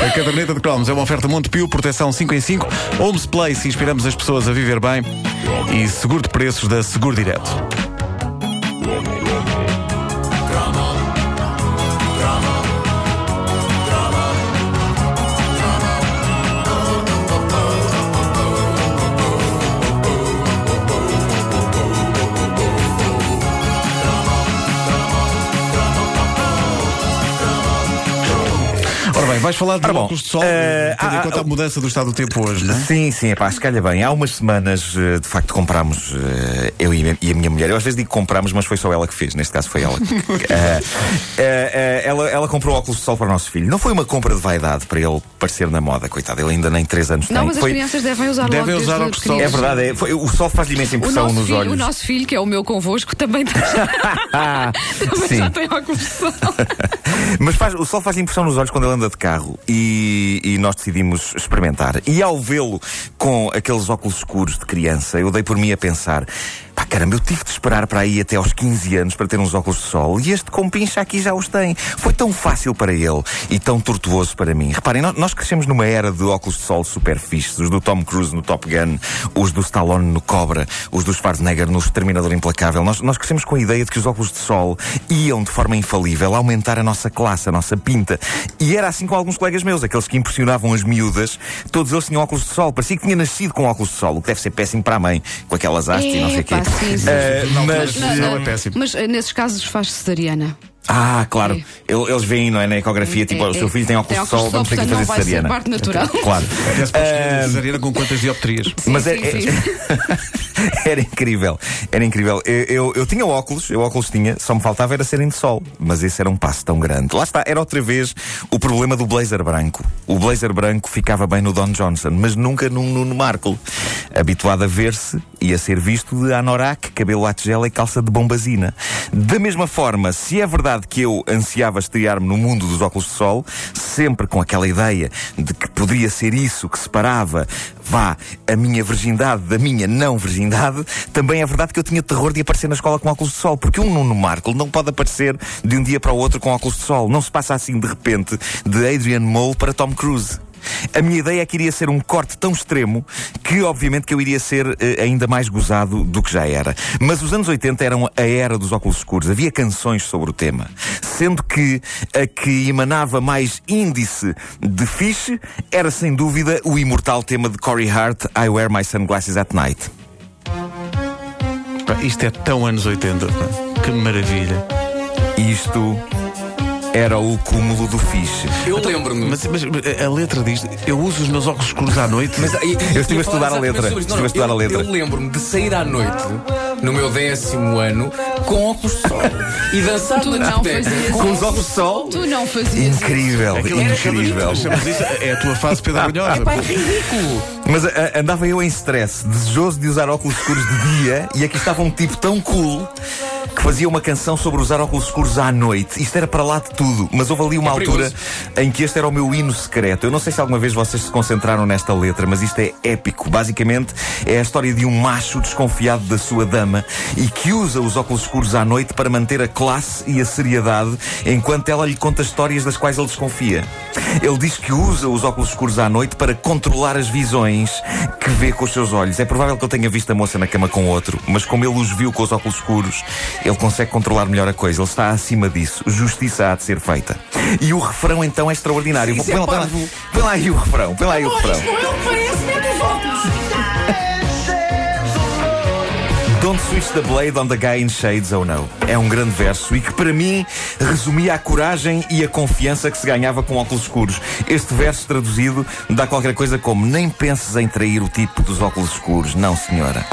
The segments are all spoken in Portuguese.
A caderneta de cromos é uma oferta Montepio, proteção 5 em 5, Homes Place, inspiramos as pessoas a viver bem e seguro de preços da Seguro Direto. Vais falar de Ora óculos de sol, eh, tendo em conta a mudança do estado do tempo hoje, não é? Sim, sim, é pá, se calha bem. Há umas semanas, eh, de facto, comprámos, eh, eu e a minha mulher. Eu às vezes digo comprámos, mas foi só ela que fez. Neste caso foi ela. Ela, ela comprou óculos de sol para o nosso filho. Não foi uma compra de vaidade para ele parecer na moda, coitado. Ele ainda nem 3 anos Não, tem. mas as Foi- crianças devem usar Devem logo usar óculos de sol. É verdade, é, foi- o sol faz imensa impressão nos filho, olhos. o nosso filho, que é o meu convosco, também, também sim. já tem óculos de sol. Mas faz- o sol faz impressão nos olhos quando ele anda de carro e, e nós decidimos experimentar. E ao vê-lo com aqueles óculos escuros de criança, eu dei por mim a pensar: pá, caramba, eu tive de esperar para aí até aos 15 anos para ter uns óculos de sol e este com pincha aqui já os tem. Foi tão fácil para ele e tão tortuoso para mim. Reparem, nós, crescemos numa era de óculos de sol super fixes, os do Tom Cruise no Top Gun, os do Stallone no Cobra, os do Schwarzenegger no Exterminador Implacável. Nós, nós crescemos com a ideia de que os óculos de sol iam de forma infalível aumentar a nossa classe, a nossa pinta. E era assim com alguns colegas meus, aqueles que impressionavam as miúdas, todos eles tinham óculos de sol. Parecia que tinha nascido com óculos de sol, o que deve ser péssimo para a mãe, com aquelas hastes e não sei o quê. Sim, sim. Eh, Não, mas, não, não, eh, é péssimo. Mas eh, nesses casos faz cesariana. ah, claro. É. El- Eles veem, não é, na ecografia, tipo, É, o seu é. filho tem óculos de sol, vamos ter que fazer não vai ser cesariana. parte natural. Claro. Cesariana com quantas dioptrias? Mas Sim, é- sim, é- sim. era incrível, era incrível. Eu, eu, eu tinha óculos, eu óculos tinha, só me faltava era serem de sol. Mas esse era um passo tão grande. Lá está, era outra vez o problema do blazer branco. O blazer branco ficava bem no Don Johnson, mas nunca no Nuno Marco. Habituado a ver-se e a ser visto de anorak, cabelo à tigela e calça de bombazina. Da mesma forma, se é verdade que eu ansiava estrear-me no mundo dos óculos de sol, sempre com aquela ideia de que poderia ser isso que separava, vá, a minha virgindade da minha não virgindade, também é verdade que eu tinha terror de aparecer na escola com óculos de sol, porque um Nuno Marco não pode aparecer de um dia para o outro com óculos de sol. Não se passa assim de repente de Adrian Mole para Tom Cruise. A minha ideia é que iria ser um corte tão extremo que, obviamente, que eu iria ser eh, ainda mais gozado do que já era. Mas os anos 80 eram a era dos óculos escuros. Havia canções sobre o tema. Sendo que a que emanava mais índice de fiche era, sem dúvida, o imortal tema de Corey Hart, I Wear My Sunglasses at Night. Isto é tão anos 80. pá. Que maravilha. Isto era o cúmulo do fiche. Eu lembro-me. Mas, mas a letra diz: Eu uso os meus óculos escuros à noite. Mas, e- Eu estive a estudar a letra. Estive a estudar eu, a letra. Eu lembro-me de sair à noite, no meu décimo ano, com óculos de sol e dançar Tu na não fazias Com os óculos de sol? Tu não fazias isso. Incrível, Aquilo incrível. é a tua fase Brunhosa. Pá, é ridículo. Mas a- a- andava eu em stress, desejoso de usar óculos escuros de dia, e aqui estava um tipo tão cool que fazia uma canção sobre usar óculos escuros à noite. Isto era para lá de tudo, mas houve ali uma É altura em que este era o meu hino secreto. Eu não sei se alguma vez vocês se concentraram nesta letra, mas isto é épico. Basicamente, é a história de um macho desconfiado da sua dama e que usa os óculos escuros à noite para manter a classe e a seriedade enquanto ela lhe conta histórias das quais ele desconfia. Ele diz que usa os óculos escuros à noite para controlar as visões que vê com os seus olhos. É provável que ele tenha visto a moça na cama com outro, mas como ele os viu com os óculos escuros, ele consegue controlar melhor a coisa. Ele está acima disso. Justiça há de ser feita. E o refrão então é extraordinário. Isso é Põe põe lá- põe lá aí o refrão. Põe lá aí o refrão. Switch the blade on the guy in shades, oh no. É um grande verso e que para mim resumia a coragem e a confiança que se ganhava com óculos escuros. Este verso traduzido dá qualquer coisa como nem penses em trair o tipo dos óculos escuros. Não, senhora.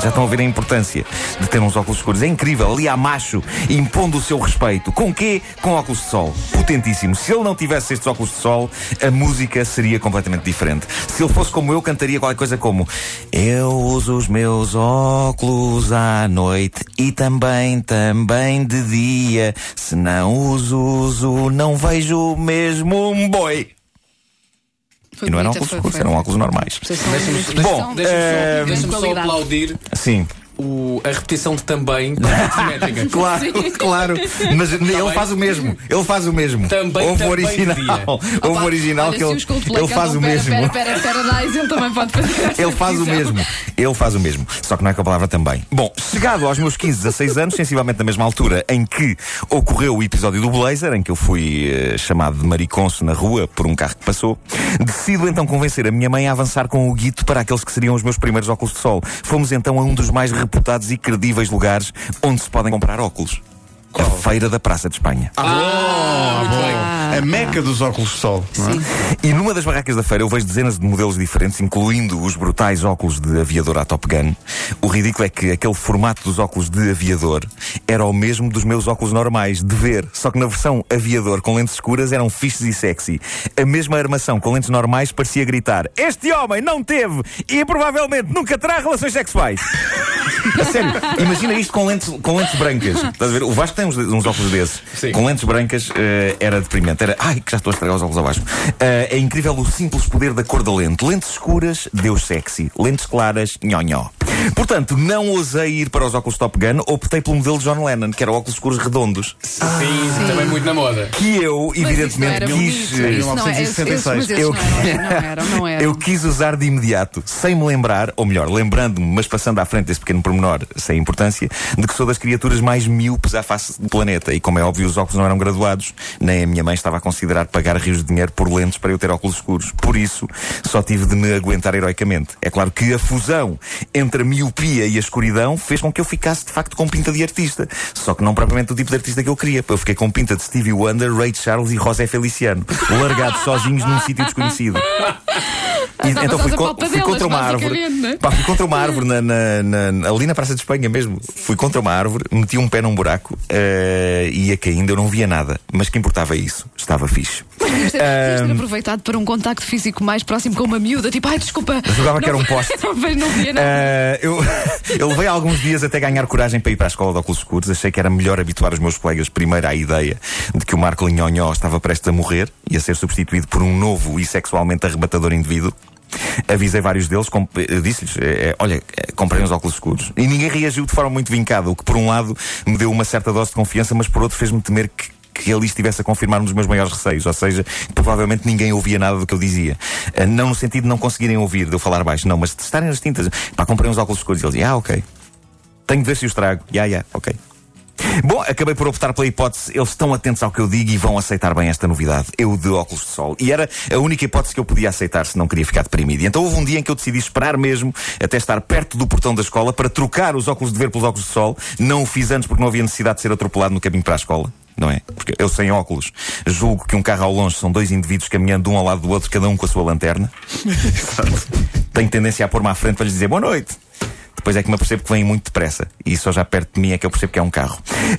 Já estão a ver a importância de ter uns óculos escuros. É incrível, ali há macho impondo o seu respeito. Com quê? Com óculos de sol. Potentíssimo. Se ele não tivesse estes óculos de sol, a música seria completamente diferente. Se ele fosse como eu, cantaria qualquer coisa como Eu uso os meus óculos à noite e também, também de dia. Se não os uso, não vejo mesmo um boi. Foi E não eram óculos foi- escuros, foi- eram óculos normais. Bom, de Deixa-me eh, só, qualidade. aplaudir Sim. O- a repetição de também. Claro, claro. Mas ele bem. faz o mesmo. Ele faz o mesmo. Também, Houve o também original. devia. Houve o Opa, original olha, que ele, ele faz o pera, mesmo. Pera, pera, Paradise, ele também pode fazer Ele faz o mesmo. Ele faz o mesmo. Só que não é com a palavra também. Bom, chegado aos meus 15, 16 anos, sensivelmente na mesma altura em que ocorreu o episódio do Blazer, em que eu fui eh, chamado de mariconso na rua por um carro que passou, decido então convencer a minha mãe a avançar com o guito para aqueles que seriam os meus primeiros óculos de sol. Fomos então a um dos mais reputados e credíveis lugares onde se podem comprar óculos. A Feira da Praça de Espanha. Ah, muito bem. A meca dos óculos de sol. não é? E numa das barracas da feira eu vejo dezenas de modelos diferentes, incluindo os brutais óculos de aviador à Top Gun. O ridículo é que aquele formato dos óculos de aviador era o mesmo dos meus óculos normais, de ver, só que na versão aviador com lentes escuras eram fixes e sexy. A mesma armação com lentes normais parecia gritar: Este homem não teve e provavelmente nunca terá relações sexuais. A sério, imagina isto com lentes, com lentes brancas. Estás a ver? O Vasco tem uns, uns óculos desses. Sim. Com lentes brancas eh, era deprimente. Era, ai, que já estou a estragar os óculos abaixo. Eh, é incrível o simples poder da cor da lente. Lentes escuras, Deus sexy. Lentes claras, nhonhó. Portanto, não ousei ir para os óculos Top Gun, optei pelo modelo de John Lennon, que era óculos escuros redondos. Sim, também muito na moda. Que eu, Mas isso não evidentemente, era quis. Isso não é- Eu-. Eu quis usar de imediato, sem me lembrar, ou melhor, lembrando-me, mas passando à frente desse pequeno pormenor, sem importância, de que sou das criaturas mais míopes à face do planeta. E como é óbvio, os óculos não eram graduados, nem a minha mãe estava a considerar pagar rios de dinheiro por lentes para eu ter óculos escuros. Por isso, só tive de me aguentar heroicamente. É claro que a fusão entre a miopia e a escuridão fez com que eu ficasse de facto com pinta de artista. Só que não propriamente o tipo de artista que eu queria. Eu fiquei com pinta de Stevie Wonder, Ray Charles e José Feliciano, largados sozinhos num sítio desconhecido. E, então fui, co- fui contra uma árvore. né? Pá, fui contra uma árvore na, na- na- ali na Praça de Espanha mesmo. Fui contra uma árvore, meti um pé num buraco eh, e ia caindo, eu não via nada. Mas que importava isso? Estava fixe. Devias ter, devias ter aproveitado para um contacto físico mais próximo com uma miúda, tipo, ai, desculpa. Jogava que não- era um poste. Não, não via nada. Eh, eu, eu levei alguns dias até ganhar coragem para ir para a escola de óculos escuros. Achei que era melhor habituar os meus colegas primeiro à ideia de que o Marco Linhonhó estava prestes a morrer e a ser substituído por um novo e sexualmente arrebatador indivíduo. Avisei vários deles, eh, disse-lhes: eh, eh, Olha, comprei uns óculos escuros. E ninguém reagiu de forma muito vincada, o que por um lado me deu uma certa dose de confiança, mas por outro fez-me temer que que ali estivesse a confirmar um dos meus maiores receios, ou seja, provavelmente ninguém ouvia nada do que eu dizia. Ah, Não no sentido de não conseguirem ouvir, de eu falar baixo, não, mas de estarem nas tintas. Pá, comprei uns óculos escuros e eles, ah, ok. Tenho de ver se os trago. Ya, ya, ok. Bom, acabei por optar pela hipótese, eles estão atentos ao que eu digo e vão aceitar bem esta novidade. Eu de óculos de sol. E era a única hipótese que eu podia aceitar se não queria ficar deprimido. E então houve um dia em que eu decidi esperar mesmo até estar perto do portão da escola para trocar os óculos de ver pelos óculos de sol. Não o fiz antes porque não havia necessidade de ser atropelado no caminho para a escola. Não é? Porque eu sem óculos julgo que um carro ao longe são dois indivíduos caminhando de um ao lado do outro, cada um com a sua lanterna. Tenho tendência a pôr-me à frente para lhes dizer boa noite. Depois é que me apercebo que vêm muito depressa. E só já perto de mim é que eu percebo que é um carro.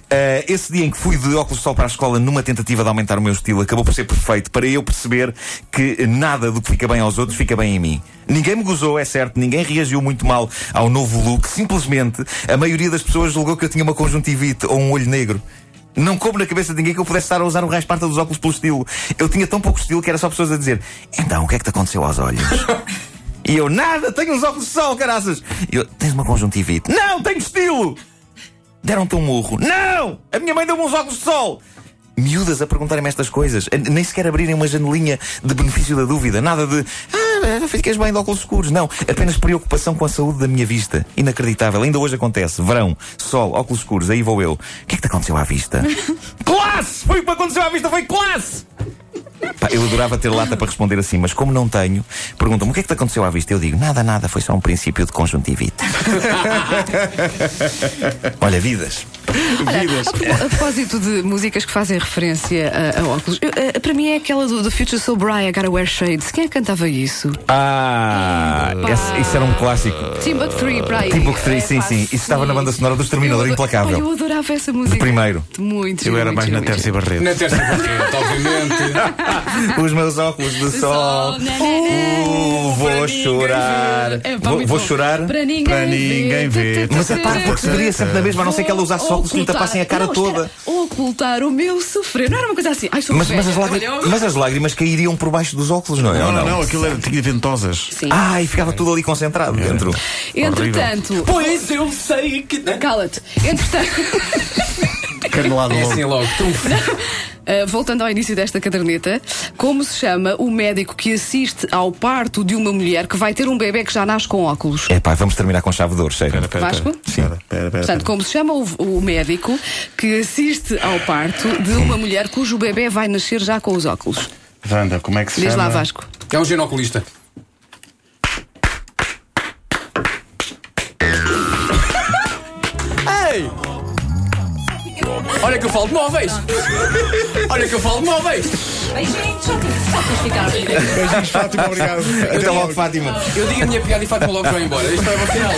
Ah, esse dia em que fui de óculos de sol para a escola numa tentativa de aumentar o meu estilo acabou por ser perfeito para eu perceber que nada do que fica bem aos outros fica bem em mim. Ninguém me gozou, é certo, ninguém reagiu muito mal ao novo look. Simplesmente a maioria das pessoas julgou que eu tinha uma conjuntivite ou um olho negro. Não coube na cabeça de ninguém que eu pudesse estar a usar o resto parte dos óculos pelo estilo. Eu tinha tão pouco estilo que era só pessoas a dizer: Então, o que é que te aconteceu aos olhos? E eu, nada, tenho uns óculos de sol, caraças. E eu, tens uma conjuntivite? Não, tenho estilo. Deram-te um murro? Não! A minha mãe deu-me uns óculos de sol. Miúdas a perguntarem-me estas coisas, a- nem sequer abrirem uma janelinha de benefício da dúvida, nada de ah, ficas bem de óculos escuros, não, apenas preocupação com a saúde da minha vista. Inacreditável, ainda hoje acontece. Verão, sol, óculos escuros, aí vou eu. O que é que te aconteceu à vista? classe! Foi o que aconteceu à vista, foi classe! Pá, eu adorava ter lata para responder assim, mas como não tenho, perguntam-me o que é que te aconteceu à vista? Eu digo, nada, nada, foi só um princípio de conjuntivite. Olha, vidas. Vidas. a, propósito de músicas que fazem referência a, a óculos, eu, eh, para mim é aquela do, do Future Soul Brian, Gotta Wear Shades. Quem é que cantava isso? Ah, esse- isso era um clássico. Timbuk 3, Brian. Timbuk 3, É, sim, sim. Isso estava na banda sonora do Exterminador Implacável. Eu adorava essa música. primeiro. Muito, Eu era muito, mais na. Terça e Barreto. Na terça barreta, obviamente. Os meus óculos de sol. Uh, vou chorar. É, Vou, chorar. Para ninguém, ver. Mas é pá, porque se veria sempre na mesma, a não ser que ela usasse óculos muito tapassem a cara não, toda. espera, ocultar o meu sofrer. Não era uma coisa assim. Ai, sou Mas, mas, as lágrimas, Olha, mas as lágrimas cairiam por baixo dos óculos, não é? Não, Ou não, não, aquilo era, tinha ventosas. Sim. Ah, e ficava tudo ali concentrado dentro. Entretanto, Pois eu sei que. cala-te. Entretanto, Canelado É logo. assim logo. Uh, voltando ao início desta caderneta, como se chama o médico que assiste ao parto de uma mulher que vai ter um bebê que já nasce com óculos? É pá, vamos terminar com chave de ouro, chega. Espera, espera, Vasco? espera. Espera, espera, espera. Portanto, como se chama o, o médico que assiste ao parto de uma mulher cujo bebê vai nascer já com os óculos? Wanda, como é que se Diz chama? lá, Vasco. É um genoculista. Ei! Olha que eu falo de móveis! Olha que eu falo de móveis! Beijinhos, só para ficar Beijinhos, Fátima, obrigado. Até logo, Fátima. Eu digo a minha piada e Fátima logo vai embora. Isto é o final.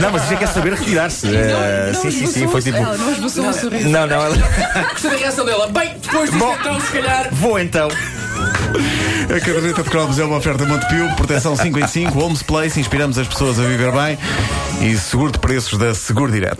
Não, mas já quer saber retirar-se. Eh, sim, sim, sim, foi tipo. Ela não esboçou um sorriso. Não, não, ela- Gostei da reação dela. Bem, depois disto Bom. então, se calhar. vou então. A caderneta de cromos é uma oferta Montepio, proteção 5 em 5, Homes Place, inspiramos as pessoas a viver bem e seguro de preços da Seguro Direto.